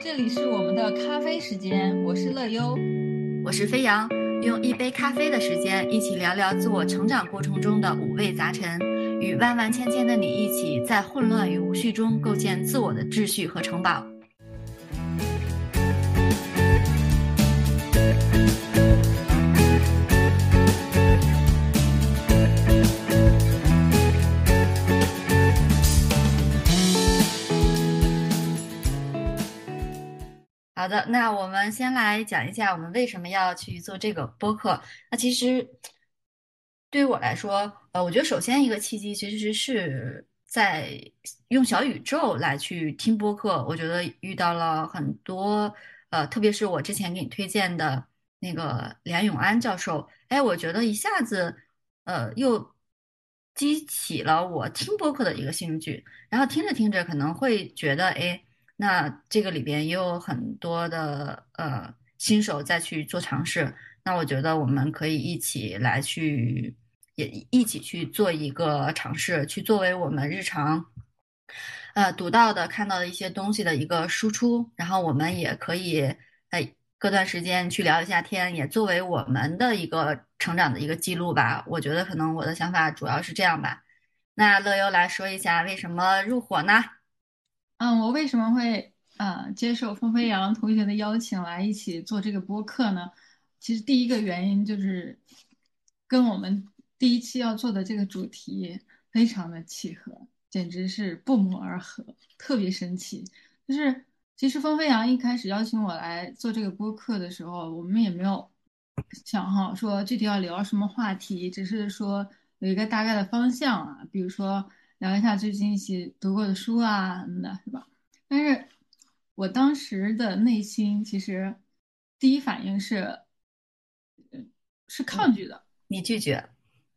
这里是我们的咖啡时间，我是乐优，我是飞扬，用一杯咖啡的时间，一起聊聊自我成长过程中的五味杂陈，与万万千千的你一起，在混乱与无序中构建自我的秩序和城堡。好的，那我们先来讲一下我们为什么要去做这个播客。那其实对于我来说，呃，我觉得首先一个契机其实是在用小宇宙来去听播客。我觉得遇到了很多，呃，特别是我之前给你推荐的那个梁永安教授，哎，我觉得一下子，呃，又激起了我听播客的一个兴趣。然后听着听着，可能会觉得，哎。那这个里边也有很多的呃新手在去做尝试，那我觉得我们可以一起来去，也一起去做一个尝试，去作为我们日常呃读到的、看到的一些东西的一个输出，然后我们也可以哎隔段时间去聊一下天，也作为我们的一个成长的一个记录吧。我觉得可能我的想法主要是这样吧。那乐优来说一下为什么入伙呢？嗯，我为什么会呃接受风飞扬同学的邀请来一起做这个播客呢？其实第一个原因就是跟我们第一期要做的这个主题非常的契合，简直是不谋而合，特别神奇。就是其实风飞扬一开始邀请我来做这个播客的时候，我们也没有想好说具体要聊什么话题，只是说有一个大概的方向啊，比如说。聊一下最近一起读过的书啊什么的，是吧？但是我当时的内心其实第一反应是，是抗拒的。你拒绝？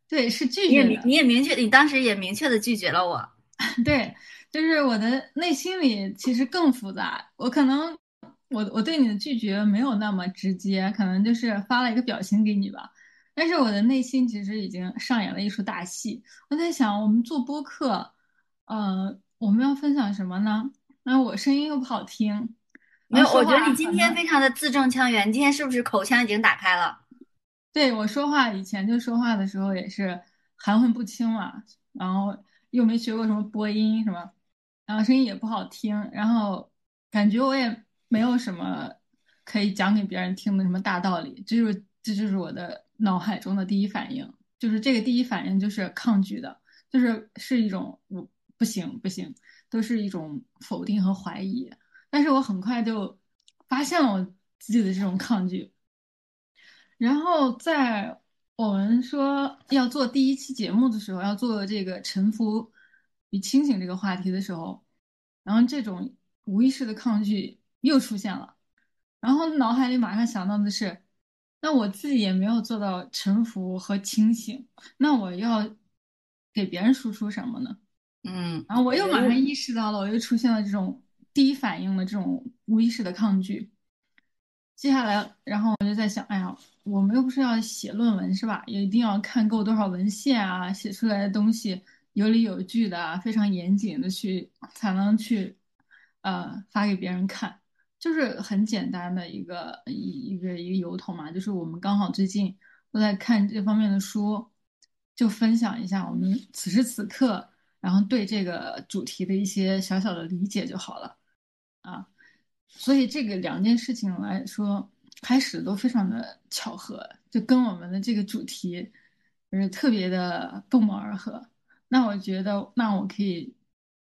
对，是拒绝的。你也明确，你当时也明确的拒绝了我。对，就是我的内心里其实更复杂。我可能我我对你的拒绝没有那么直接，可能就是发了一个表情给你吧。但是我的内心其实已经上演了一出大戏。我在想，我们做播客，呃，我们要分享什么呢？那我声音又不好听，没有。我觉得你今天非常的字正腔圆，你今天是不是口腔已经打开了？对我说话以前就说话的时候也是含混不清嘛，然后又没学过什么播音什么，然后声音也不好听，然后感觉我也没有什么可以讲给别人听的什么大道理，就是这就是我的。脑海中的第一反应就是这个，第一反应就是抗拒的，就是是一种我不行不行，都是一种否定和怀疑。但是我很快就发现了我自己的这种抗拒。然后在我们说要做第一期节目的时候，要做这个沉浮与清醒这个话题的时候，然后这种无意识的抗拒又出现了，然后脑海里马上想到的是。那我自己也没有做到臣服和清醒，那我要给别人输出什么呢？嗯，然后我又马上意识到了，我又出现了这种第一反应的这种无意识的抗拒。接下来，然后我就在想，哎呀，我们又不是要写论文是吧？也一定要看够多少文献啊，写出来的东西有理有据的，非常严谨的去才能去呃发给别人看。就是很简单的一个一一个一个由头嘛，就是我们刚好最近都在看这方面的书，就分享一下我们此时此刻，然后对这个主题的一些小小的理解就好了啊。所以这个两件事情来说，开始都非常的巧合，就跟我们的这个主题就是特别的不谋而合。那我觉得，那我可以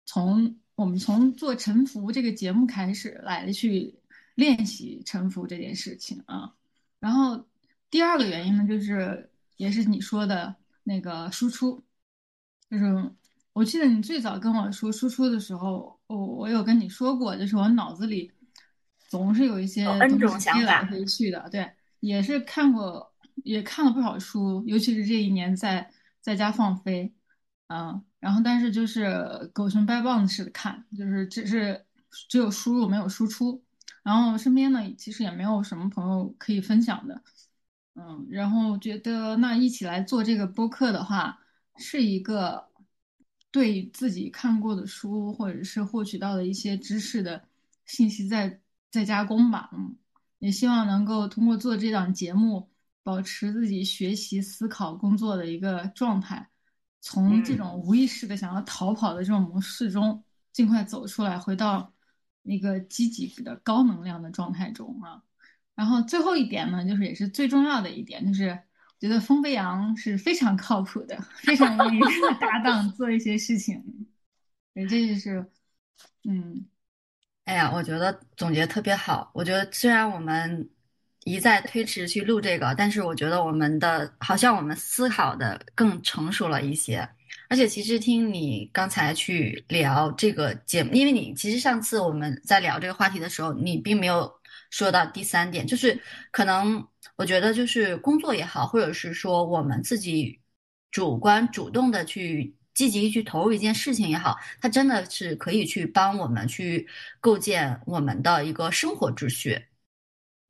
从。我们从做沉浮这个节目开始来去练习沉浮这件事情啊，然后第二个原因呢，就是也是你说的那个输出，就是我记得你最早跟我说输出的时候，我我有跟你说过，就是我脑子里总是有一些东西飞来飞去的，对，也是看过，也看了不少书，尤其是这一年在在家放飞，嗯。然后，但是就是狗熊掰棒子似的看，就是只是只有输入没有输出。然后身边呢，其实也没有什么朋友可以分享的。嗯，然后觉得那一起来做这个播客的话，是一个对自己看过的书或者是获取到的一些知识的信息，在在加工吧，嗯，也希望能够通过做这档节目，保持自己学习、思考、工作的一个状态，从这种无意识的想要逃跑的这种模式中尽快走出来，回到一个积极的高能量的状态中啊。然后最后一点呢，就是也是最重要的一点，就是我觉得风飞扬是非常靠谱的，非常愿意 搭档做一些事情。对，这就是，嗯，哎呀，我觉得总结特别好。我觉得虽然我们一再推迟去录这个，但是我觉得我们的好像我们思考的更成熟了一些。而且其实听你刚才去聊这个节目，因为你其实上次我们在聊这个话题的时候，你并没有。说到第三点，就是可能我觉得就是工作也好，或者是说我们自己主观主动的去积极去投入一件事情也好，它真的是可以去帮我们去构建我们的一个生活秩序，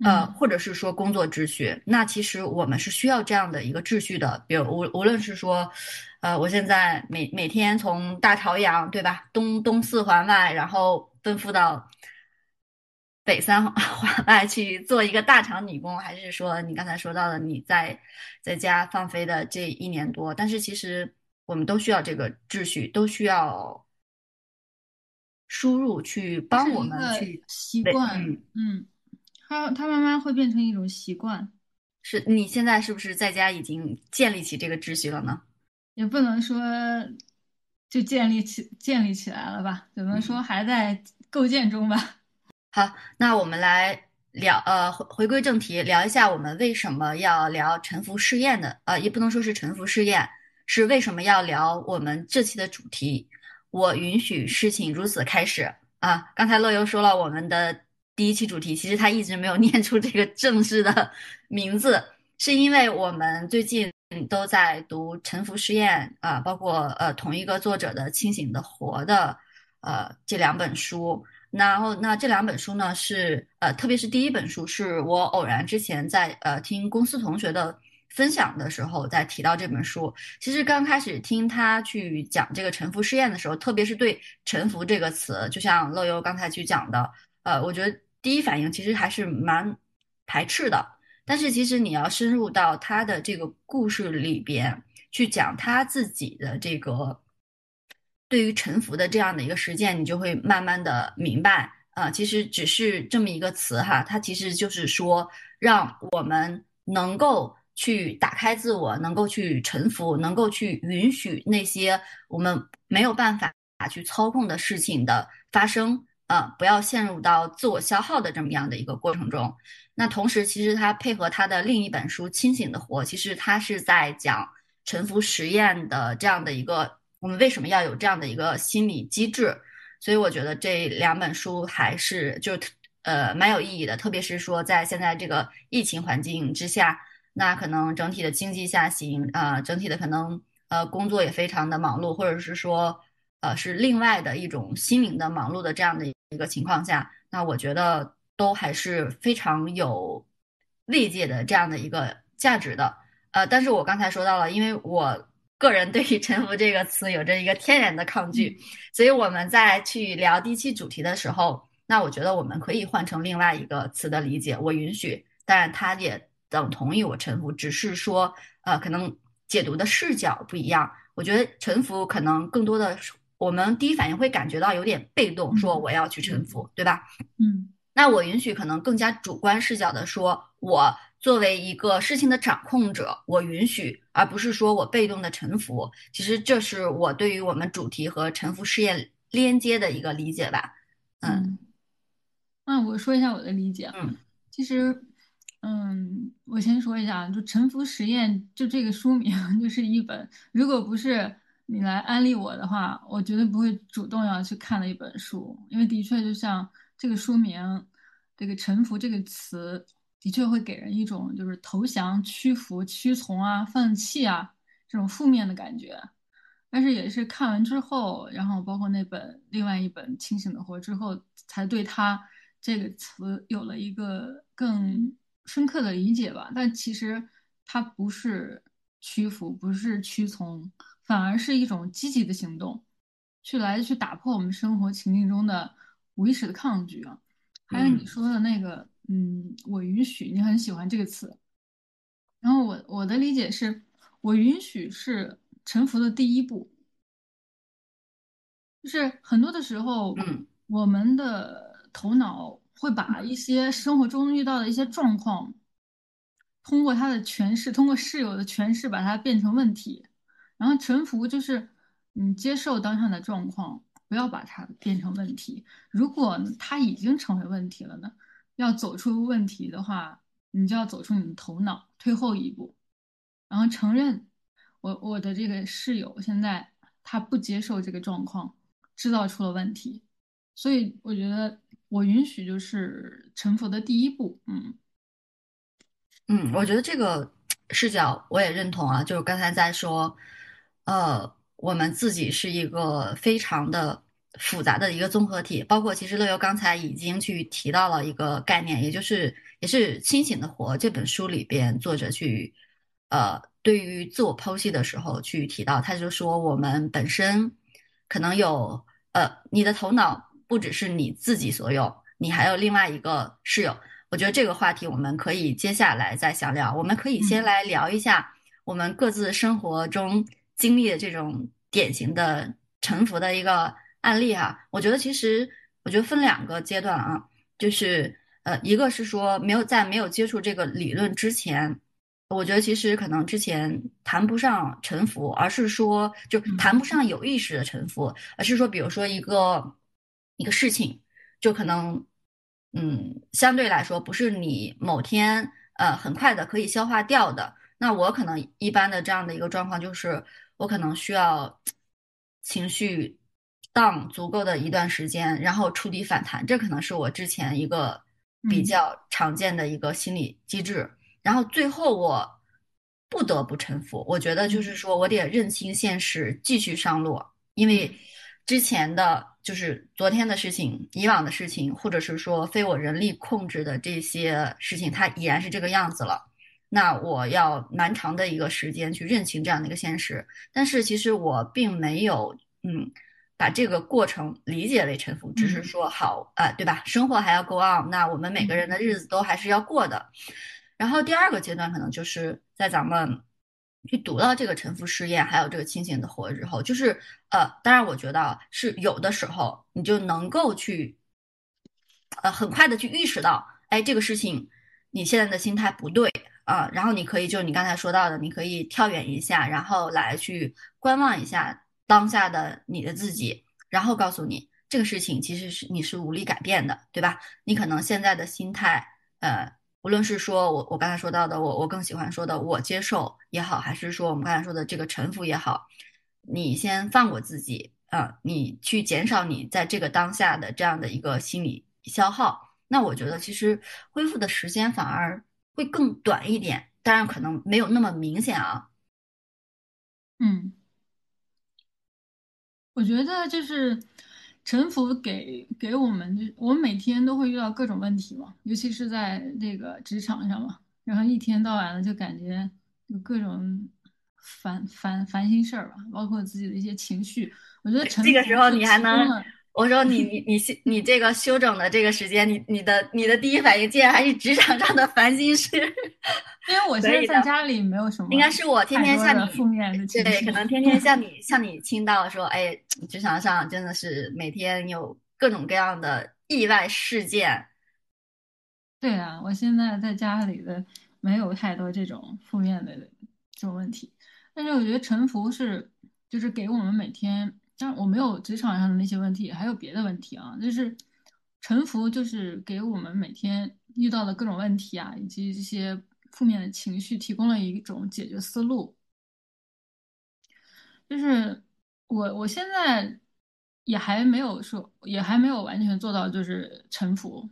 呃，或者是说工作秩序。那其实我们是需要这样的一个秩序的。比如无无论是说，呃，我现在每每天从大朝阳对吧，东东四环外，然后奔赴到。北三 环外去做一个大厂女工，还是说你刚才说到的你在在家放飞的这一年多？但是其实我们都需要这个秩序，都需要输入去帮我们去习惯。嗯，它它慢慢会变成一种习惯。是你现在是不是在家已经建立起这个秩序了呢？也不能说就建立起建立起来了吧，只能说还在构建中吧。好，那我们来聊，呃，回回归正题，聊一下我们为什么要聊沉浮试验的，呃，也不能说是沉浮试验，是为什么要聊我们这期的主题。我允许事情如此开始啊！刚才乐游说了我们的第一期主题，其实他一直没有念出这个正式的名字，是因为我们最近都在读沉浮试验啊，包括呃同一个作者的《清醒的活》的呃这两本书。然后，那这两本书呢，是呃，特别是第一本书，是我偶然之前在呃听公司同学的分享的时候，在提到这本书。其实刚开始听他去讲这个沉浮试验的时候，特别是对“沉浮”这个词，就像乐优刚才去讲的，呃，我觉得第一反应其实还是蛮排斥的。但是其实你要深入到他的这个故事里边去讲他自己的这个。对于沉浮的这样的一个实践，你就会慢慢的明白啊，其实只是这么一个词哈，它其实就是说，让我们能够去打开自我，能够去沉浮，能够去允许那些我们没有办法去操控的事情的发生啊，不要陷入到自我消耗的这么样的一个过程中。那同时，其实他配合他的另一本书《清醒的活》，其实他是在讲沉浮实验的这样的一个。我们为什么要有这样的一个心理机制？所以我觉得这两本书还是就呃蛮有意义的，特别是说在现在这个疫情环境之下，那可能整体的经济下行啊，整体的可能呃工作也非常的忙碌，或者是说呃是另外的一种心灵的忙碌的这样的一个情况下，那我觉得都还是非常有慰藉的这样的一个价值的。呃，但是我刚才说到了，因为我。个人对于“臣服”这个词有着一个天然的抗拒，所以我们在去聊第一期主题的时候，那我觉得我们可以换成另外一个词的理解。我允许，当然它也等同于我臣服，只是说，呃，可能解读的视角不一样。我觉得臣服可能更多的，我们第一反应会感觉到有点被动，说我要去臣服，对吧？嗯，那我允许可能更加主观视角的说，我。作为一个事情的掌控者，我允许，而不是说我被动的臣服。其实这是我对于我们主题和臣服试验连接的一个理解吧。嗯，那我说一下我的理解。嗯，其实，嗯，我先说一下，就沉浮实验，就这个书名 就是一本，如果不是你来安利我的话，我绝对不会主动要去看的一本书，因为的确就像这个书名，这个沉浮这个词。的确会给人一种就是投降、屈服、屈从啊、放弃啊这种负面的感觉，但是也是看完之后，然后包括那本另外一本《清醒的活》之后，才对他这个词有了一个更深刻的理解吧。但其实它不是屈服，不是屈从，反而是一种积极的行动，去来去打破我们生活情境中的无意识的抗拒啊。还有你说的那个，嗯，我允许你很喜欢这个词。然后我我的理解是，我允许是臣服的第一步。就是很多的时候，嗯，我们的头脑会把一些生活中遇到的一些状况，通过他的诠释，通过室友的诠释，把它变成问题。然后臣服就是你接受当下的状况，不要把它变成问题。如果它已经成为问题了呢？要走出问题的话，你就要走出你的头脑，退后一步，然后承认我我的这个室友现在他不接受这个状况。制造出了问题，所以我觉得我允许就是臣服的第一步。嗯嗯，我觉得这个视角我也认同啊，就是刚才在说，呃，我们自己是一个非常的复杂的一个综合体，包括其实乐游刚才已经去提到了一个概念，也就是也是《清醒的活》这本书里边作者去呃对于自我剖析的时候去提到，他就说我们本身。可能有呃，你的头脑不只是你自己所有，你还有另外一个室友。我觉得这个话题我们可以接下来再详聊。我们可以先来聊一下我们各自生活中经历的这种典型的沉浮的一个案例哈。我觉得其实我觉得分两个阶段啊，就是呃，一个是说没有在没有接触这个理论之前。我觉得其实可能之前谈不上沉浮，而是说就谈不上有意识的沉浮，而是说，比如说一个一个事情，就可能嗯，相对来说不是你某天呃很快的可以消化掉的。那我可能一般的这样的一个状况就是，我可能需要情绪荡足够的一段时间，然后触底反弹。这可能是我之前一个比较常见的一个心理机制。然后最后我不得不臣服，我觉得就是说我得认清现实，继续上路。因为之前的就是昨天的事情、以往的事情，或者是说非我人力控制的这些事情，它已然是这个样子了。那我要蛮长的一个时间去认清这样的一个现实。但是其实我并没有嗯把这个过程理解为臣服，只是说好啊，对吧？生活还要 go on，那我们每个人的日子都还是要过的。然后第二个阶段可能就是在咱们去读到这个沉浮试验，还有这个清醒的活之后，就是呃，当然我觉得是有的时候你就能够去呃很快的去意识到，哎，这个事情你现在的心态不对啊，然后你可以就你刚才说到的，你可以跳远一下，然后来去观望一下当下的你的自己，然后告诉你这个事情其实是你是无力改变的，对吧？你可能现在的心态呃。无论是说我我刚才说到的，我我更喜欢说的我接受也好，还是说我们刚才说的这个臣服也好，你先放过自己啊，你去减少你在这个当下的这样的一个心理消耗，那我觉得其实恢复的时间反而会更短一点，当然可能没有那么明显啊。嗯，我觉得就是。沉浮给给我们，就我们每天都会遇到各种问题嘛，尤其是在这个职场上嘛，然后一天到晚的就感觉有各种烦烦烦心事儿吧，包括自己的一些情绪。我觉得这个时候你还能，我说你你你你这个休整的这个时间，你你的你的第一反应竟然还是职场上的烦心事。因为我现在在家里没有什么，应该是我天天向你负面的情绪，对，可能天天向你向你倾倒说，哎，职场上真的是每天有各种各样的意外事件。对啊，我现在在家里的没有太多这种负面的这种问题，但是我觉得沉浮是就是给我们每天，但我没有职场上的那些问题，还有别的问题啊，就是沉浮就是给我们每天遇到的各种问题啊，以及这些。负面的情绪提供了一种解决思路，就是我我现在也还没有说，也还没有完全做到就是沉浮，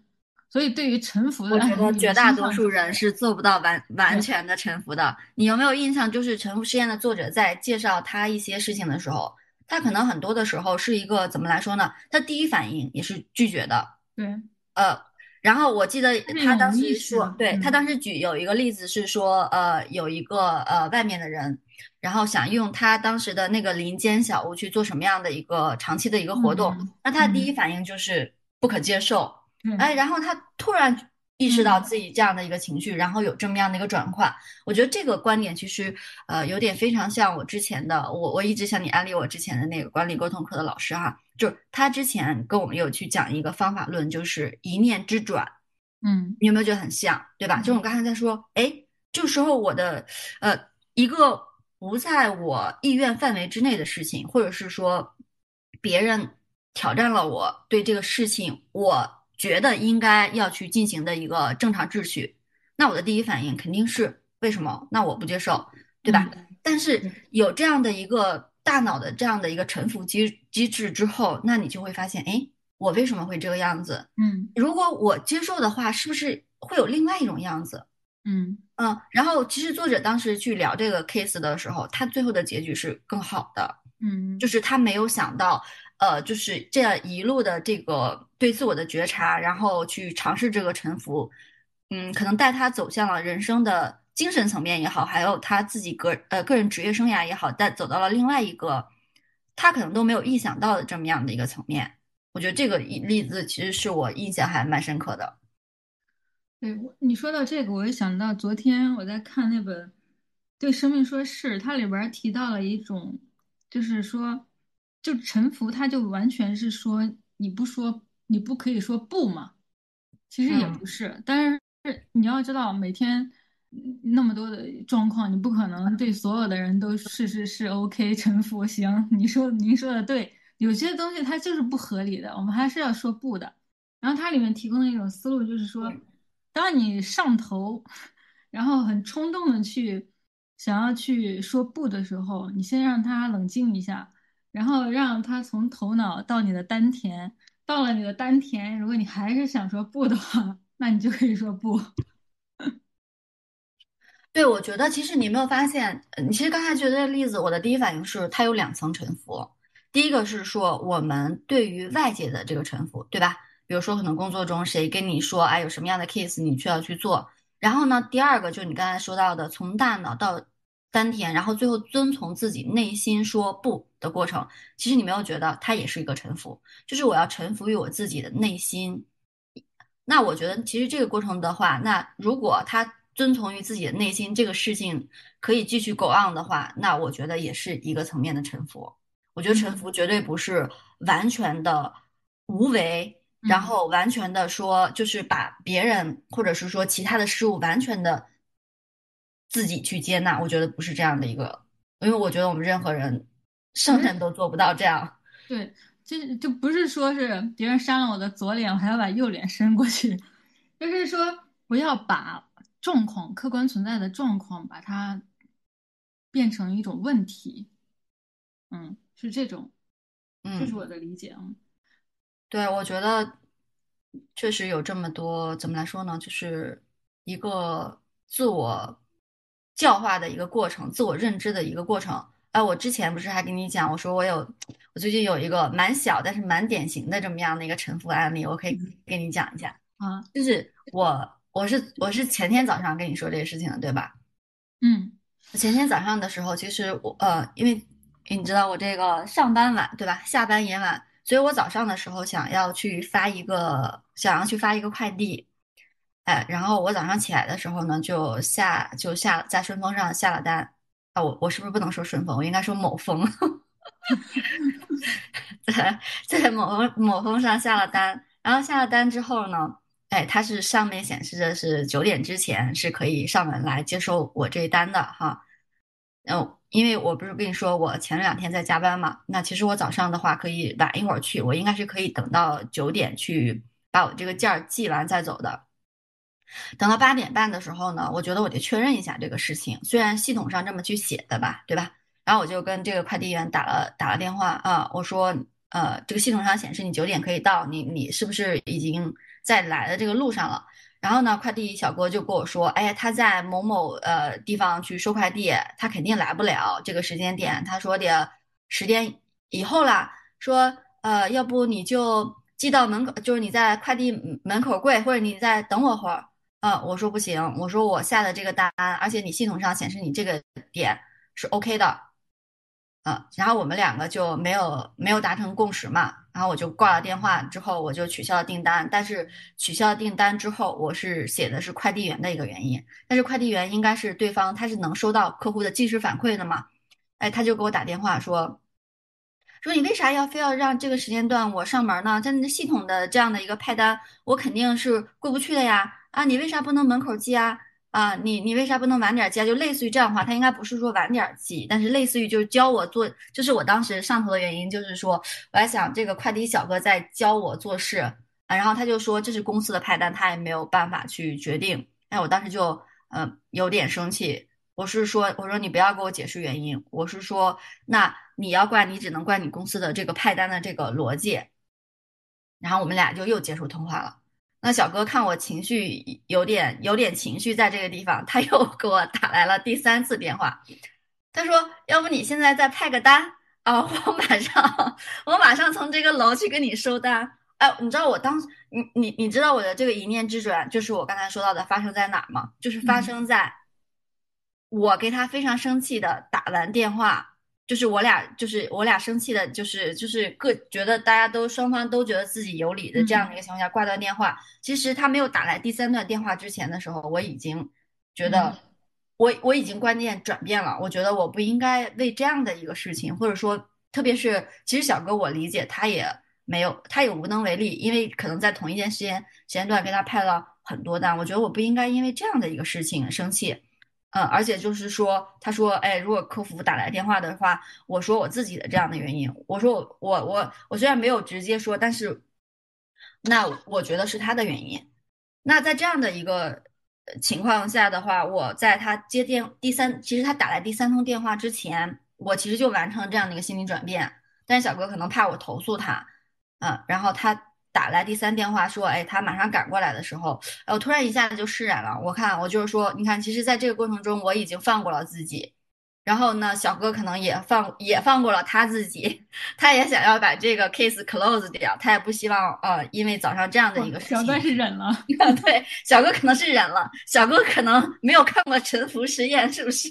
所以对于沉浮的，我觉得绝大多数人是做不到完完全的沉浮的。你有没有印象？就是沉浮实验的作者在介绍他一些事情的时候，他可能很多的时候是一个怎么来说呢？他第一反应也是拒绝的。对，呃。然后我记得他当时说，对他当时举有一个例子是说，呃，有一个呃外面的人，然后想用他当时的那个林间小屋去做什么样的一个长期的一个活动，那他第一反应就是不可接受，哎，然后他突然意识到自己这样的一个情绪，然后有这么样的一个转换。我觉得这个观点其实呃有点非常像我之前的，我我一直向你安利我之前的那个管理沟通课的老师哈，就是他之前跟我们有去讲一个方法论，就是一念之转。嗯，你有没有觉得很像，对吧？就是我刚才在说，哎，这个时候我的呃一个不在我意愿范围之内的事情，或者是说别人挑战了我对这个事情，我觉得应该要去进行的一个正常秩序，那我的第一反应肯定是为什么？那我不接受，对吧？但是有这样的一个大脑的这样的一个臣服机机制之后，那你就会发现，哎。我为什么会这个样子？嗯，如果我接受的话，是不是会有另外一种样子？嗯嗯。然后，其实作者当时去聊这个 case 的时候，他最后的结局是更好的。嗯，就是他没有想到，呃，就是这样一路的这个对自我的觉察，然后去尝试这个沉浮，嗯，可能带他走向了人生的精神层面也好，还有他自己个呃个人职业生涯也好，但走到了另外一个他可能都没有意想到的这么样的一个层面。我觉得这个例子其实是我印象还蛮深刻的。对，你说到这个，我就想到昨天我在看那本《对生命说是》，它里边提到了一种，就是说，就臣服，他就完全是说你不说，你不可以说不嘛？其实也不是，但是你要知道，每天那么多的状况，你不可能对所有的人都是是是 OK 臣服。行，你说您说的对。有些东西它就是不合理的，我们还是要说不的。然后它里面提供的一种思路就是说，当你上头，然后很冲动的去想要去说不的时候，你先让他冷静一下，然后让他从头脑到你的丹田，到了你的丹田，如果你还是想说不的话，那你就可以说不。对，我觉得其实你没有发现，你其实刚才举的例子，我的第一反应是它有两层沉浮。第一个是说，我们对于外界的这个臣服，对吧？比如说，可能工作中谁跟你说，哎，有什么样的 case，你需要去做。然后呢，第二个就是你刚才说到的，从大脑到丹田，然后最后遵从自己内心说不的过程。其实你没有觉得它也是一个臣服，就是我要臣服于我自己的内心。那我觉得，其实这个过程的话，那如果他遵从于自己的内心，这个事情可以继续 go on 的话，那我觉得也是一个层面的臣服。我觉得臣服绝对不是完全的无为，然后完全的说就是把别人或者是说其他的事物完全的自己去接纳。我觉得不是这样的一个，因为我觉得我们任何人圣人都做不到这样。对，就就不是说是别人扇了我的左脸，我还要把右脸伸过去，就是说不要把状况客观存在的状况把它变成一种问题。嗯。是这种，这是我的理解啊。对，我觉得确实有这么多，怎么来说呢？就是一个自我教化的一个过程，自我认知的一个过程。哎，我之前不是还跟你讲，我说我有，我最近有一个蛮小但是蛮典型的这么样的一个沉浮案例，我可以跟你讲一下啊。就是我，我是我是前天早上跟你说这个事情的，对吧？嗯，前天早上的时候，其实我呃，因为。你知道我这个上班晚，对吧？下班也晚，所以我早上的时候想要去发一个，想要去发一个快递，哎，然后我早上起来的时候呢，就下就下在顺丰上下了单啊，我我是不是不能说顺丰？我应该说某丰，在在某某峰上下了单，然后下了单之后呢，哎，它是上面显示的是九点之前是可以上门来接收我这一单的哈，嗯。因为我不是跟你说我前两天在加班嘛，那其实我早上的话可以晚一会儿去，我应该是可以等到九点去把我这个件儿寄完再走的。等到八点半的时候呢，我觉得我得确认一下这个事情，虽然系统上这么去写的吧，对吧？然后我就跟这个快递员打了打了电话啊，我说呃，这个系统上显示你九点可以到，你你是不是已经在来的这个路上了？然后呢，快递小哥就跟我说：“哎，他在某某呃地方去收快递，他肯定来不了这个时间点。他说得十点以后啦。说呃，要不你就寄到门口，就是你在快递门口柜，或者你再等我会儿。嗯，我说不行，我说我下的这个单，而且你系统上显示你这个点是 OK 的。嗯，然后我们两个就没有没有达成共识嘛，然后我就挂了电话之后，我就取消了订单。但是取消了订单之后，我是写的是快递员的一个原因，但是快递员应该是对方他是能收到客户的即时反馈的嘛？哎，他就给我打电话说，说你为啥要非要让这个时间段我上门呢？在那系统的这样的一个派单，我肯定是过不去的呀！啊，你为啥不能门口寄啊？啊，你你为啥不能晚点寄啊？就类似于这样的话，他应该不是说晚点寄，但是类似于就是教我做，就是我当时上头的原因，就是说我在想这个快递小哥在教我做事啊，然后他就说这是公司的派单，他也没有办法去决定。哎，我当时就嗯有点生气，我是说我说你不要给我解释原因，我是说那你要怪你只能怪你公司的这个派单的这个逻辑，然后我们俩就又结束通话了。那小哥看我情绪有点有点情绪在这个地方，他又 给我打来了第三次电话。他说：“要不你现在再派个单啊，我马上我马上从这个楼去跟你收单。”哎，你知道我当你你你知道我的这个一念之转，就是我刚才说到的发生在哪儿吗？就是发生在我给他非常生气的打完电话。就是我俩，就是我俩生气的，就是就是各觉得大家都双方都觉得自己有理的这样的一个情况下挂断电话。其实他没有打来第三段电话之前的时候，我已经觉得我我已经观念转变了。我觉得我不应该为这样的一个事情，或者说特别是其实小哥我理解他也没有他也无能为力，因为可能在同一件时间时间段给他派了很多单。我觉得我不应该因为这样的一个事情生气。嗯，而且就是说，他说，哎，如果客服打来电话的话，我说我自己的这样的原因，我说我我我我虽然没有直接说，但是，那我觉得是他的原因。那在这样的一个情况下的话，我在他接电第三，其实他打来第三通电话之前，我其实就完成了这样的一个心理转变。但是小哥可能怕我投诉他，嗯，然后他。打来第三电话说，哎，他马上赶过来的时候，我突然一下子就释然了。我看我就是说，你看，其实在这个过程中，我已经放过了自己。然后呢，小哥可能也放也放过了他自己，他也想要把这个 case close 掉，他也不希望呃，因为早上这样的一个事情。小哥是忍了，对，小哥可能是忍了，小哥可能没有看过沉浮实验，是不是？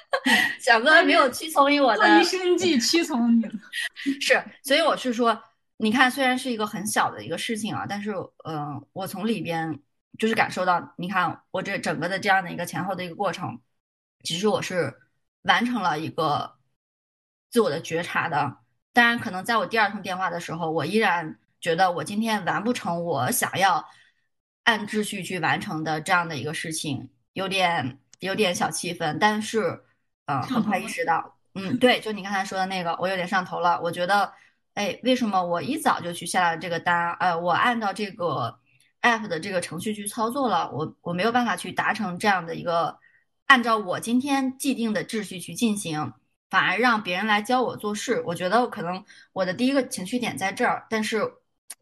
小哥没有屈从于我的，一生计屈从你了。是，所以我是说。你看，虽然是一个很小的一个事情啊，但是，嗯，我从里边就是感受到，你看我这整个的这样的一个前后的一个过程，其实我是完成了一个自我的觉察的。当然，可能在我第二通电话的时候，我依然觉得我今天完不成我想要按秩序去完成的这样的一个事情，有点有点小气愤。但是，嗯，很快意识到，嗯，对，就你刚才说的那个，我有点上头了。我觉得。哎，为什么我一早就去下了这个单？呃，我按照这个 app 的这个程序去操作了，我我没有办法去达成这样的一个按照我今天既定的秩序去进行，反而让别人来教我做事。我觉得可能我的第一个情绪点在这儿，但是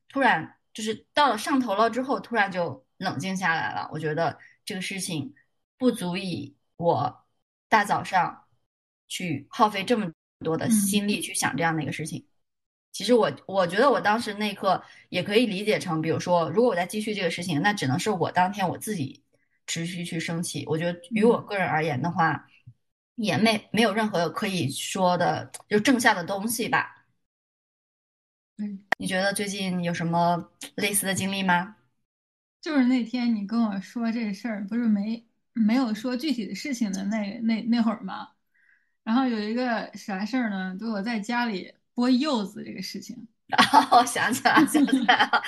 突然就是到了上头了之后，突然就冷静下来了。我觉得这个事情不足以我大早上去耗费这么多的心力去想这样的一个事情。其实我我觉得我当时那一刻也可以理解成，比如说，如果我再继续这个事情，那只能是我当天我自己持续去生气。我觉得于我个人而言的话，也没没有任何可以说的就正向的东西吧。嗯，你觉得最近有什么类似的经历吗？就是那天你跟我说这事儿，不是没没有说具体的事情的那那那会儿吗？然后有一个啥事儿呢？就我在家里。剥柚子这个事情，哦，想起来了，想起来了，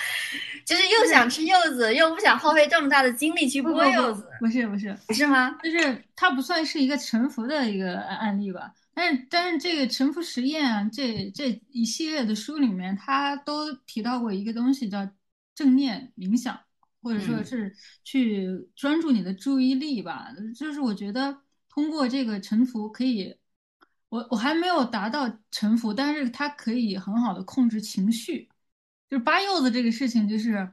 就是又想吃柚子，又不想耗费这么大的精力去剥柚子，不是不是不是吗？就是它不算是一个沉浮的一个案例吧？但是但是这个沉浮实验这这一系列的书里面，它都提到过一个东西叫正念冥想，或者说是去专注你的注意力吧。就是我觉得通过这个沉浮可以。我我还没有达到臣服，但是它可以很好的控制情绪，就是扒柚子这个事情，就是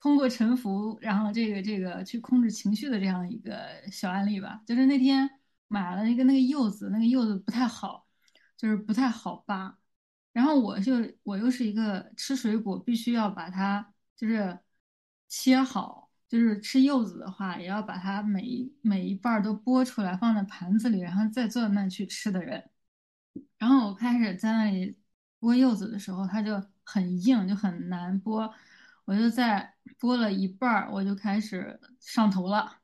通过臣服，然后这个这个去控制情绪的这样一个小案例吧。就是那天买了一个那个柚子，那个柚子不太好，就是不太好扒，然后我就我又是一个吃水果必须要把它就是切好。就是吃柚子的话，也要把它每一每一半都剥出来，放在盘子里，然后再坐在那去吃的人。然后我开始在那里剥柚子的时候，它就很硬，就很难剥。我就在剥了一半儿，我就开始上头了，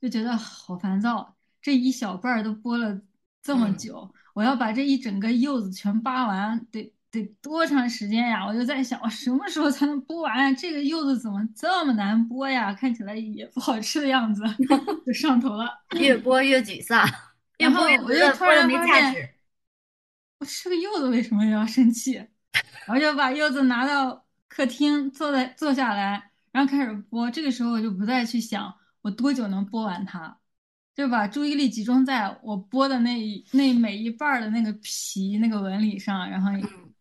就觉得好烦躁。这一小半儿都剥了这么久，我要把这一整个柚子全扒完，得得多长时间呀？我就在想，我什么时候才能剥完？这个柚子怎么这么难剥呀？看起来也不好吃的样子，就上头了。越剥越沮丧，然后我就突然没发现。我吃个柚子为什么要生气？我就把柚子拿到客厅，坐在坐下来，然后开始剥。这个时候我就不再去想我多久能剥完它，就把注意力集中在我剥的那那每一半的那个皮那个纹理上，然后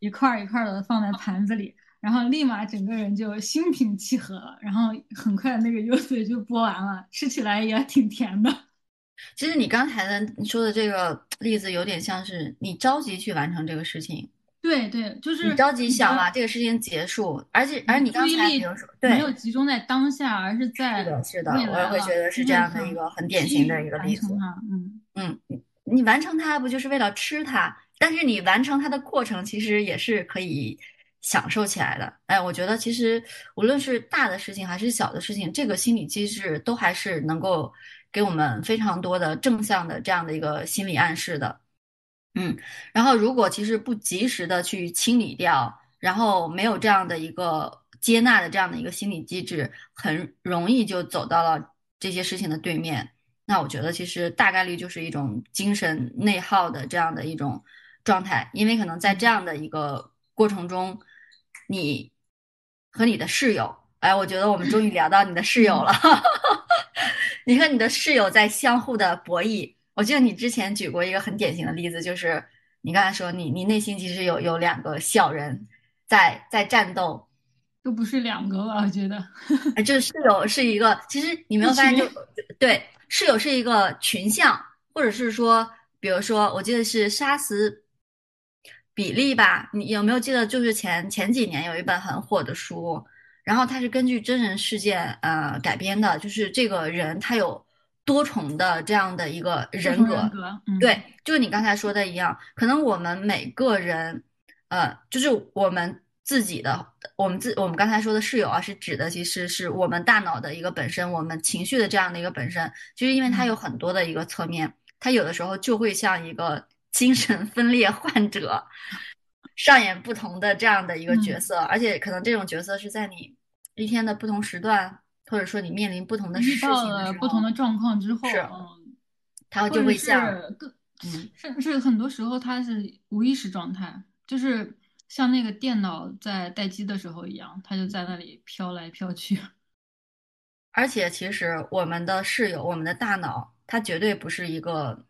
一块一块的放在盘子里，然后立马整个人就心平气和了。然后很快那个柚子就剥完了，吃起来也挺甜的。其实你刚才的你说的这个例子有点像是你着急去完成这个事情，对对，就是你着急想把这个事情结束，而且而你刚才比如说没有集中在当下，而是在是的，是的，我也会觉得是这样的一个很典型的一个例子。嗯嗯，你完成它不就是为了吃它？但是你完成它的过程其实也是可以享受起来的。哎，我觉得其实无论是大的事情还是小的事情，这个心理机制都还是能够。给我们非常多的正向的这样的一个心理暗示的，嗯，然后如果其实不及时的去清理掉，然后没有这样的一个接纳的这样的一个心理机制，很容易就走到了这些事情的对面。那我觉得其实大概率就是一种精神内耗的这样的一种状态，因为可能在这样的一个过程中，你和你的室友，哎，我觉得我们终于聊到你的室友了。你和你的室友在相互的博弈。我记得你之前举过一个很典型的例子，就是你刚才说你你内心其实有有两个小人在在战斗，都不是两个吧？我觉得，哎，就是室友是一个，其实你没有发现就对室友是一个群像，或者是说，比如说，我记得是杀死比例吧？你有没有记得？就是前前几年有一本很火的书。然后它是根据真人事件呃改编的，就是这个人他有多重的这样的一个人格，对，就是你刚才说的一样，可能我们每个人，呃，就是我们自己的，我们自我们刚才说的室友啊，是指的其实是我们大脑的一个本身，我们情绪的这样的一个本身，就是因为它有很多的一个侧面，它有的时候就会像一个精神分裂患者。上演不同的这样的一个角色，而且可能这种角色是在你一天的不同时段，或者说你面临不同的事情的不同的状况之后，是，他就会像，嗯，甚至很多时候他是无意识状态，就是像那个电脑在待机的时候一样，他就在那里飘来飘去。而且其实我们的室友，我们的大脑，它绝对不是一个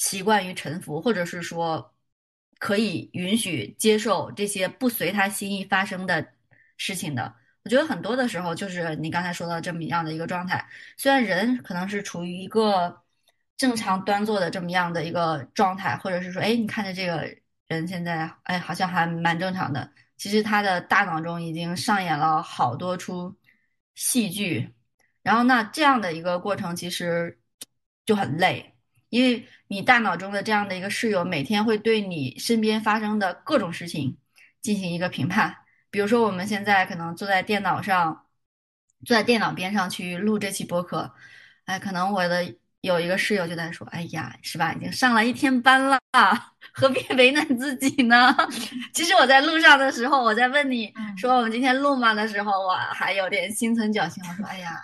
习惯于臣服，或者是说。可以允许接受这些不随他心意发生的事情的，我觉得很多的时候就是你刚才说的这么样的一个状态。虽然人可能是处于一个正常端坐的这么样的一个状态，或者是说，哎，你看着这个人现在，哎，好像还蛮正常的。其实他的大脑中已经上演了好多出戏剧，然后那这样的一个过程其实就很累。因为你大脑中的这样的一个室友，每天会对你身边发生的各种事情进行一个评判。比如说，我们现在可能坐在电脑上，坐在电脑边上去录这期播客，哎，可能我的有一个室友就在说：“哎呀，是吧？已经上了一天班了，何必 为难自己呢？”其实我在路上的时候，我在问你说我们今天录吗的时候，我还有点心存侥幸，我说：“哎呀。”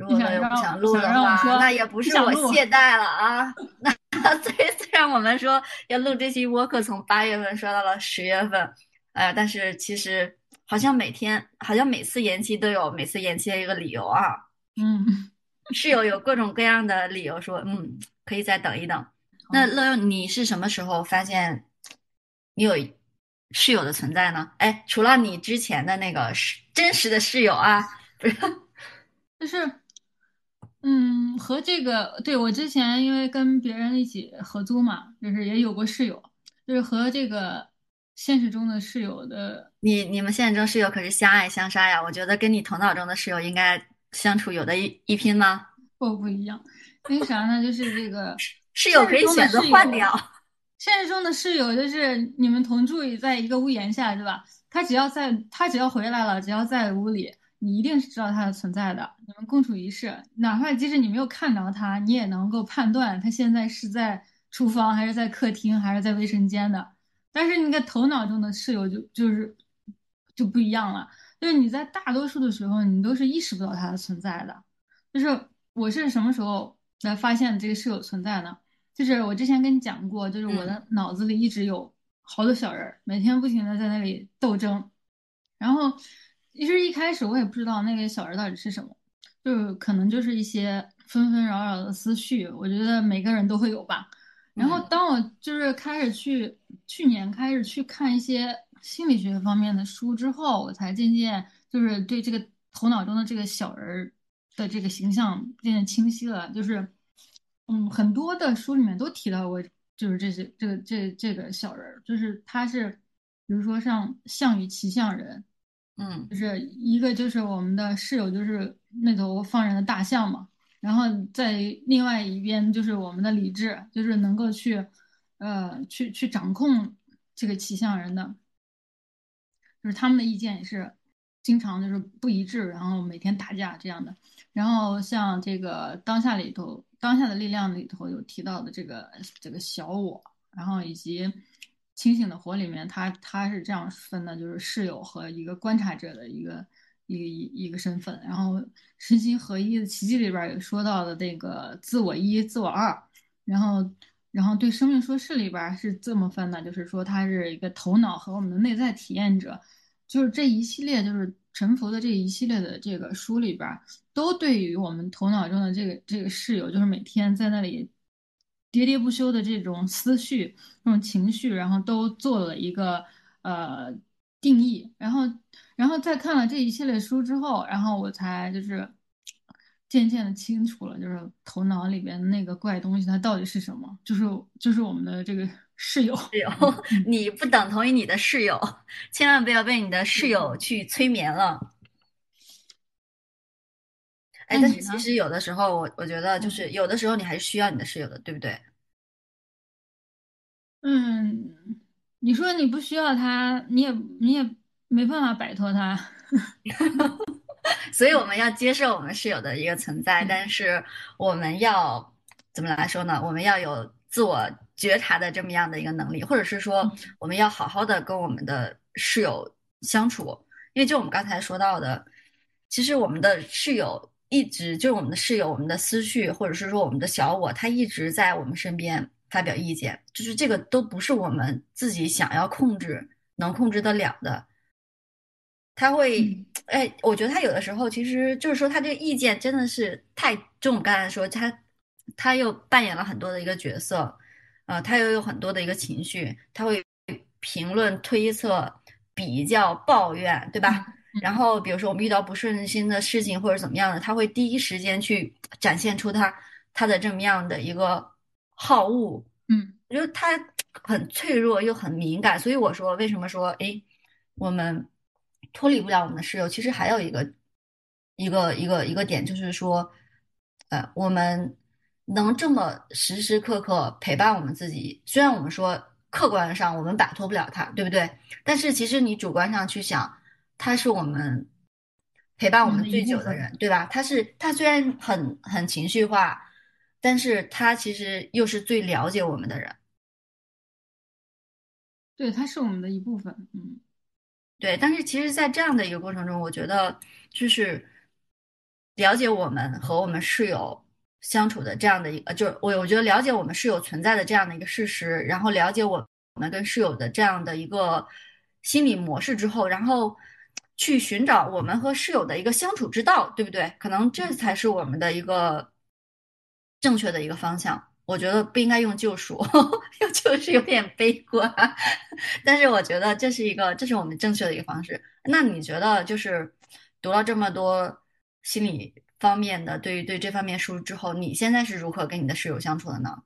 如果不想录的话，那也不是我懈怠了啊。那 虽虽然我们说要录这期播客，从八月份说到了十月份，呃，但是其实好像每天，好像每次延期都有每次延期的一个理由啊。嗯，室友有各种各样的理由说，嗯，可以再等一等。那乐悠，你是什么时候发现你有室友的存在呢？哎，除了你之前的那个室真实的室友啊，不是，就是。嗯，和这个对我之前因为跟别人一起合租嘛，就是也有过室友，就是和这个现实中的室友的你，你们现实中室友可是相爱相杀呀！我觉得跟你头脑中的室友应该相处有的一一拼吗？不不一样，为啥呢？就是这个室友可以选择换掉，现实中的室友就是你们同住在一个屋檐下，对吧？他只要在，他只要回来了，只要在屋里，你一定是知道它的存在的。你们共处一室，哪怕即使你没有看着他，你也能够判断他现在是在厨房，还是在客厅，还是在卫生间的。但是你个头脑中的室友就就是就不一样了，就是你在大多数的时候，你都是意识不到它的存在的。就是我是什么时候来发现这个室友存在呢？就是我之前跟你讲过，就是我的脑子里一直有好多小人儿，每天不停的在那里斗争。然后其实一开始我也不知道那个小人到底是什么，就是可能就是一些纷纷扰扰的思绪，我觉得每个人都会有吧。然后当我就是开始去去年开始去看一些心理学方面的书之后，我才渐渐就是对这个头脑中的这个小人儿的这个形象渐渐清晰了，就是。嗯，很多的书里面都提到过，就是这些这个这这个小人儿，就是他是，比如说像项羽骑象人，嗯，就是一个就是我们的室友，就是那头放任的大象嘛，然后在另外一边就是我们的理智，就是能够去，呃，去去掌控这个骑象人的，就是他们的意见也是经常就是不一致，然后每天打架这样的，然后像这个当下里头。当下的力量里头有提到的这个这个小我，然后以及清醒的活里面，他他是这样分的，就是室友和一个观察者的一个一个一一个身份。然后身心合一的奇迹里边也说到的那个自我一、自我二。然后然后对生命说事里边是这么分的，就是说他是一个头脑和我们的内在体验者，就是这一系列就是。沉浮的这一系列的这个书里边，都对于我们头脑中的这个这个室友，就是每天在那里喋喋不休的这种思绪、这种情绪，然后都做了一个呃定义。然后，然后在看了这一系列书之后，然后我才就是渐渐的清楚了，就是头脑里边那个怪东西它到底是什么，就是就是我们的这个。室友，室友，你不等同于你的室友，千万不要被你的室友去催眠了。哎，但是其实有的时候，我我觉得就是有的时候你还是需要你的室友的，对不对？嗯，你说你不需要他，你也你也没办法摆脱他，所以我们要接受我们室友的一个存在，但是我们要怎么来说呢？我们要有自我。觉察的这么样的一个能力，或者是说，我们要好好的跟我们的室友相处，因为就我们刚才说到的，其实我们的室友一直就是我们的室友，我们的思绪，或者是说我们的小我，他一直在我们身边发表意见，就是这个都不是我们自己想要控制能控制得了的。他会，哎，我觉得他有的时候其实就是说，他这个意见真的是太，就我们刚才说，他他又扮演了很多的一个角色。呃，他又有很多的一个情绪，他会评论、推测、比较、抱怨，对吧？然后，比如说我们遇到不顺心的事情或者怎么样的，他会第一时间去展现出他他的这么样的一个好恶。嗯，我觉得他很脆弱又很敏感，所以我说为什么说哎，我们脱离不了我们的室友？其实还有一个一个一个一个点，就是说，呃，我们。能这么时时刻刻陪伴我们自己，虽然我们说客观上我们摆脱不了他，对不对？但是其实你主观上去想，他是我们陪伴我们最久的人，对吧？他是他虽然很很情绪化，但是他其实又是最了解我们的人。对，他是我们的一部分，嗯，对。但是其实，在这样的一个过程中，我觉得就是了解我们和我们室友。相处的这样的一个，就是我我觉得了解我们室友存在的这样的一个事实，然后了解我们跟室友的这样的一个心理模式之后，然后去寻找我们和室友的一个相处之道，对不对？可能这才是我们的一个正确的一个方向。我觉得不应该用救赎，用救赎有点悲观，但是我觉得这是一个，这是我们正确的一个方式。那你觉得，就是读了这么多心理？方面的对于对这方面书之后，你现在是如何跟你的室友相处的呢？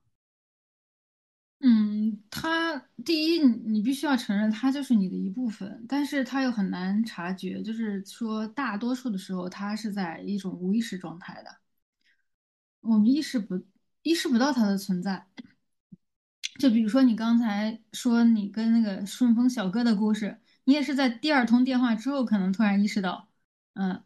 嗯，他第一，你必须要承认他就是你的一部分，但是他又很难察觉，就是说大多数的时候他是在一种无意识状态的，我们意识不意识不到他的存在。就比如说你刚才说你跟那个顺丰小哥的故事，你也是在第二通电话之后，可能突然意识到，嗯，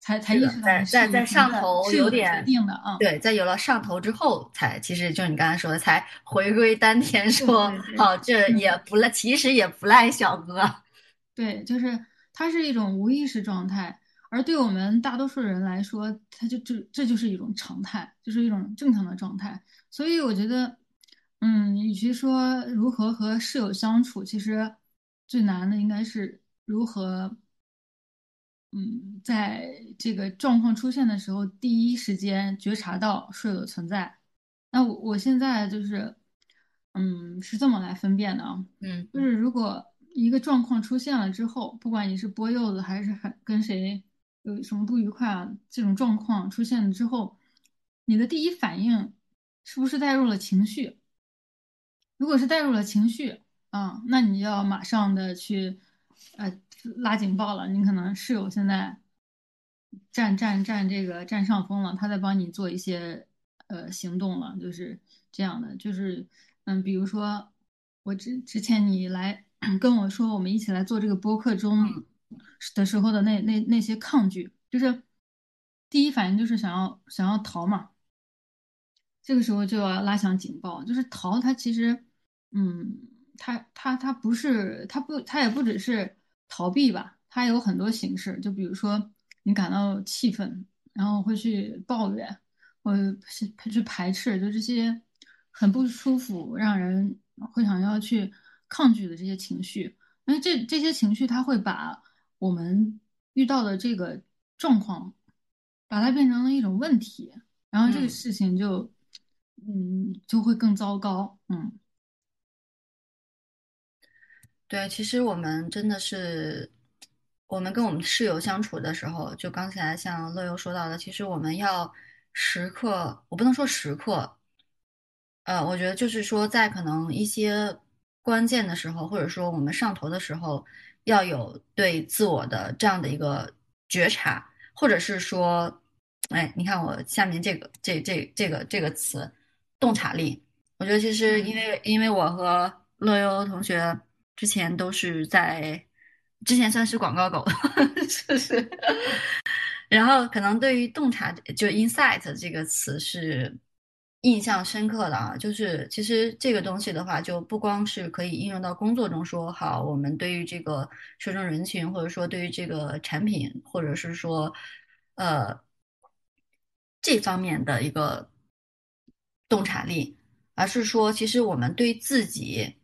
才才意识到在在在上头有点定的啊。对，在有了上头之后，才其实就是你刚才说的，才回归丹田，说哦，这也不赖，其实也不赖小哥。对，就是它是一种无意识状态，而对我们大多数人来说，它就这这就是一种常态，就是一种正常的状态。所以我觉得。嗯，与其说如何和室友相处，其实最难的应该是如何，嗯，在这个状况出现的时候，第一时间觉察到室友的存在。那我我现在就是，嗯，是这么来分辨的啊，嗯，就是如果一个状况出现了之后，不管你是剥柚子还是很跟谁有什么不愉快啊，这种状况出现了之后，你的第一反应是不是带入了情绪？如果是带入了情绪啊，那你要马上的去呃拉警报了。你可能室友现在占占占这个占上风了，他在帮你做一些呃行动了，就是这样的。就是嗯，比如说我之之前你来跟我说我们一起来做这个播客中的时候的那那那些抗拒，就是第一反应就是想要想要逃嘛。这个时候就要拉响警报，就是逃，它其实，嗯，它它它不是，他不，他也不只是逃避吧，他有很多形式。就比如说你感到气愤，然后会去抱怨，或是去排斥，就这些很不舒服，让人会想要去抗拒的这些情绪。因为这这些情绪，它会把我们遇到的这个状况，把它变成了一种问题，然后这个事情就。嗯，就会更糟糕。嗯，对，其实我们真的是，我们跟我们室友相处的时候，就刚才像乐游说到的，其实我们要时刻，我不能说时刻，呃，我觉得就是说，在可能一些关键的时候，或者说我们上头的时候，要有对自我的这样的一个觉察，或者是说，哎，你看我下面这个这这这个这个词。洞察力，我觉得其实因为因为我和乐优同学之前都是在之前算是广告狗，是是。然后可能对于洞察就 insight 这个词是印象深刻的啊，就是其实这个东西的话，就不光是可以应用到工作中说好，我们对于这个受众人群，或者说对于这个产品，或者是说呃这方面的一个。洞察力，而是说，其实我们对自己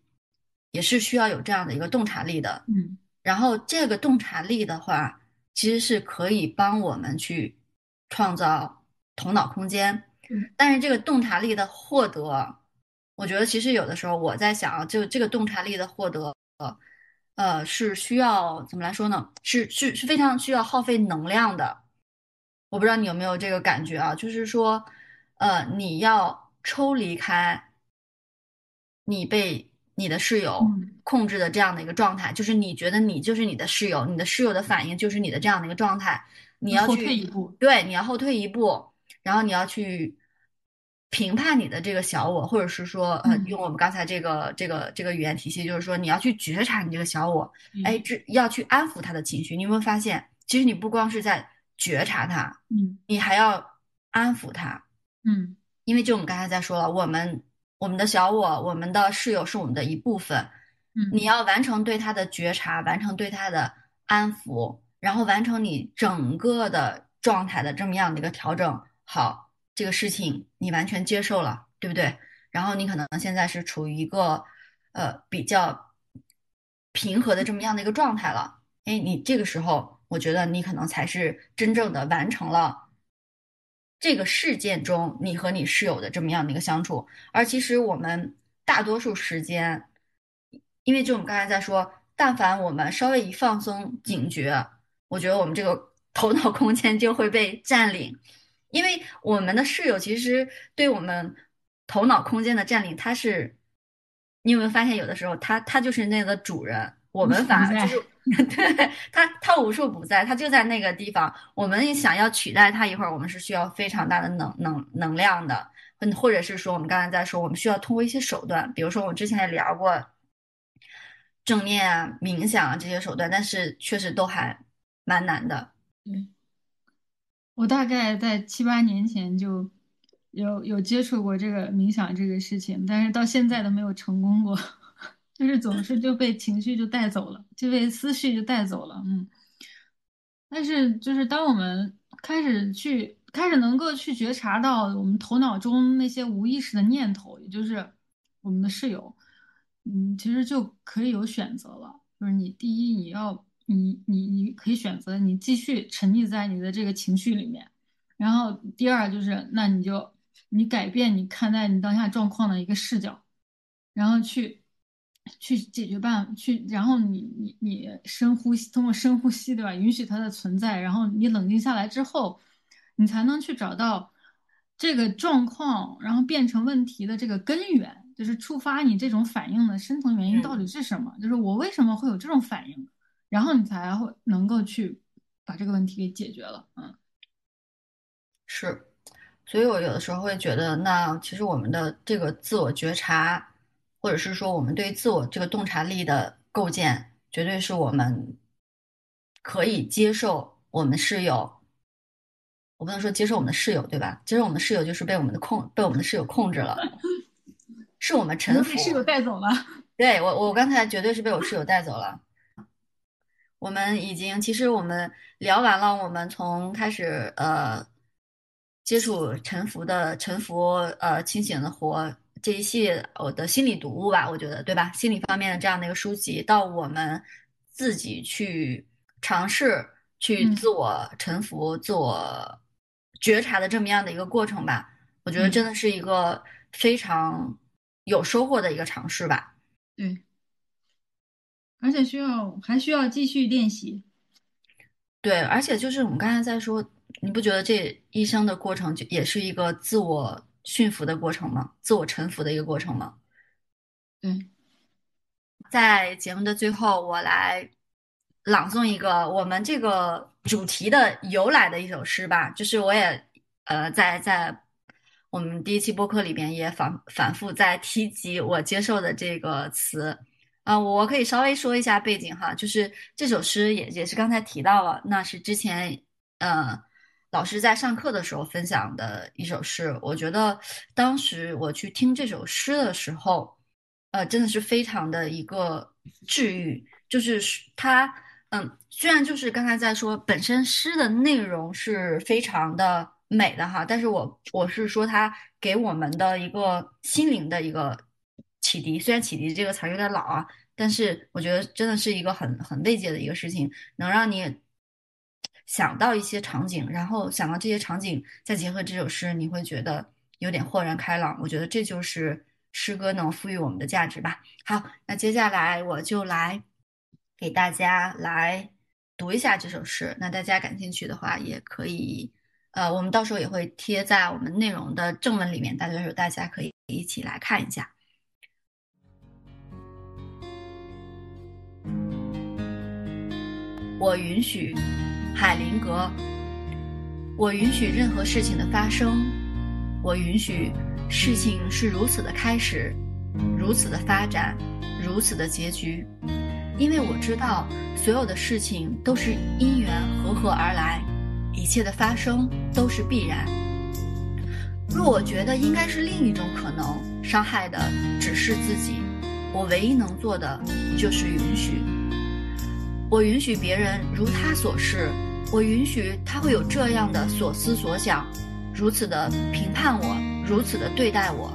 也是需要有这样的一个洞察力的。嗯，然后这个洞察力的话，其实是可以帮我们去创造头脑空间。嗯，但是这个洞察力的获得，我觉得其实有的时候我在想，就这个洞察力的获得，呃，是需要怎么来说呢？是是是非常需要耗费能量的。我不知道你有没有这个感觉啊？就是说，呃，你要。抽离开你被你的室友控制的这样的一个状态，就是你觉得你就是你的室友，你的室友的反应就是你的这样的一个状态。你要后退一步，对，你要后退一步，然后你要去评判你的这个小我，或者是说，呃，用我们刚才这个这个这个语言体系，就是说你要去觉察你这个小我，哎，这要去安抚他的情绪。你有没有发现，其实你不光是在觉察他，嗯，你还要安抚他，嗯。因为就我们刚才在说了，我们我们的小我，我们的室友是我们的一部分。嗯，你要完成对他的觉察，完成对他的安抚，然后完成你整个的状态的这么样的一个调整。好，这个事情你完全接受了，对不对？然后你可能现在是处于一个呃比较平和的这么样的一个状态了。哎，你这个时候，我觉得你可能才是真正的完成了。这个事件中，你和你室友的这么样的一个相处，而其实我们大多数时间，因为就我们刚才在说，但凡我们稍微一放松警觉，我觉得我们这个头脑空间就会被占领，因为我们的室友其实对我们头脑空间的占领，他是，你有没有发现，有的时候他他就是那个主人。我们反而就是 对他，他无处不在，他就在那个地方。我们想要取代他一会儿，我们是需要非常大的能能能量的，或者是说我们刚才在说，我们需要通过一些手段，比如说我之前也聊过正念啊、冥想啊这些手段，但是确实都还蛮难的。对，我大概在七八年前就有有接触过这个冥想这个事情，但是到现在都没有成功过，就是总是就被情绪就带走了，就被思绪就带走了，嗯。但是就是当我们开始去开始能够去觉察到我们头脑中那些无意识的念头，也就是我们的室友，嗯，其实就可以有选择了，就是你第一你要。你你你可以选择你继续沉溺在你的这个情绪里面，然后第二就是那你就你改变你看待你当下状况的一个视角，然后去去解决办去，然后你你你深呼吸，通过深呼吸对吧？允许它的存在，然后你冷静下来之后，你才能去找到这个状况，然后变成问题的这个根源，就是触发你这种反应的深层原因到底是什么？就是我为什么会有这种反应？然后你才会能够去把这个问题给解决了，嗯，是，所以我有的时候会觉得，那其实我们的这个自我觉察，或者是说我们对自我这个洞察力的构建，绝对是我们可以接受我们室友，我不能说接受我们的室友，对吧？接受我们的室友就是被我们的控被我们的室友控制了，是我们臣服，室友带走了，对我我刚才绝对是被我室友带走了。我们已经，其实我们聊完了。我们从开始呃接触沉浮的沉浮呃清醒的活这一系列我的心理读物吧，我觉得对吧？心理方面的这样的一个书籍，到我们自己去尝试去自我沉浮、自我觉察的这么样的一个过程吧，我觉得真的是一个非常有收获的一个尝试吧。对。而且需要还需要继续练习，对，而且就是我们刚才在说，你不觉得这一生的过程就也是一个自我驯服的过程吗？自我臣服的一个过程吗？嗯，在节目的最后，我来朗诵一个我们这个主题的由来的一首诗吧。就是我也呃在在我们第一期播客里边也反反复在提及我接受的这个词。啊，我可以稍微说一下背景哈，就是这首诗也也是刚才提到了，那是之前呃老师在上课的时候分享的一首诗。我觉得当时我去听这首诗的时候，呃，真的是非常的一个治愈。就是它，嗯，虽然就是刚才在说本身诗的内容是非常的美的哈，但是我我是说它给我们的一个心灵的一个。启迪，虽然“启迪”这个词儿有点老啊，但是我觉得真的是一个很很慰藉的一个事情，能让你想到一些场景，然后想到这些场景，再结合这首诗，你会觉得有点豁然开朗。我觉得这就是诗歌能赋予我们的价值吧。好，那接下来我就来给大家来读一下这首诗。那大家感兴趣的话，也可以，呃，我们到时候也会贴在我们内容的正文里面，到时候大家可以一起来看一下。我允许海灵格，我允许任何事情的发生，我允许事情是如此的开始，如此的发展，如此的结局，因为我知道所有的事情都是因缘合合而来，一切的发生都是必然。若我觉得应该是另一种可能，伤害的只是自己，我唯一能做的就是允许。我允许别人如他所示，我允许他会有这样的所思所想，如此的评判我，如此的对待我，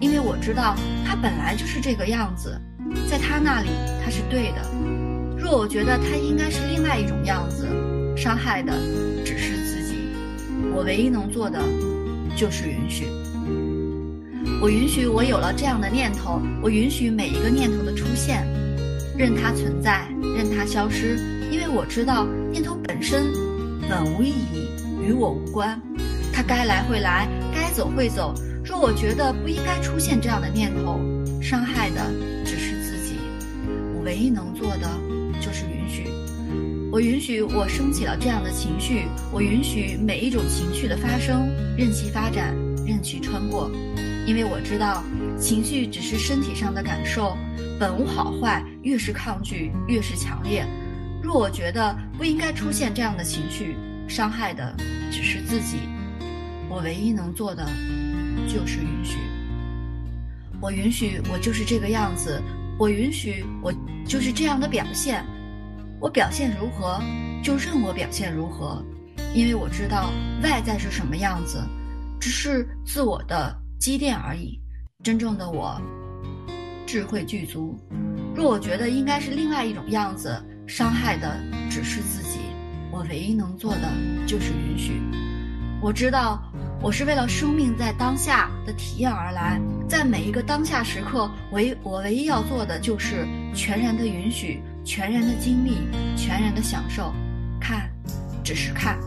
因为我知道他本来就是这个样子，在他那里他是对的。若我觉得他应该是另外一种样子，伤害的只是自己，我唯一能做的就是允许。我允许我有了这样的念头，我允许每一个念头的出现。任它存在，任它消失，因为我知道念头本身本无意义，与我无关。它该来会来，该走会走。若我觉得不应该出现这样的念头，伤害的只是自己。我唯一能做的就是允许。我允许我升起了这样的情绪，我允许每一种情绪的发生，任其发展，任其穿过，因为我知道情绪只是身体上的感受，本无好坏，越是抗拒越是强烈。若我觉得不应该出现这样的情绪，伤害的只是自己，我唯一能做的就是允许。我允许我就是这个样子，我允许我就是这样的表现。我表现如何，就任我表现如何，因为我知道外在是什么样子，只是自我的积淀而已。真正的我，智慧具足。若我觉得应该是另外一种样子，伤害的只是自己。我唯一能做的就是允许。我知道我是为了生命在当下的体验而来，在每一个当下时刻，唯我唯一要做的就是全然的允许。全然的经历，全然的享受，看，只是看。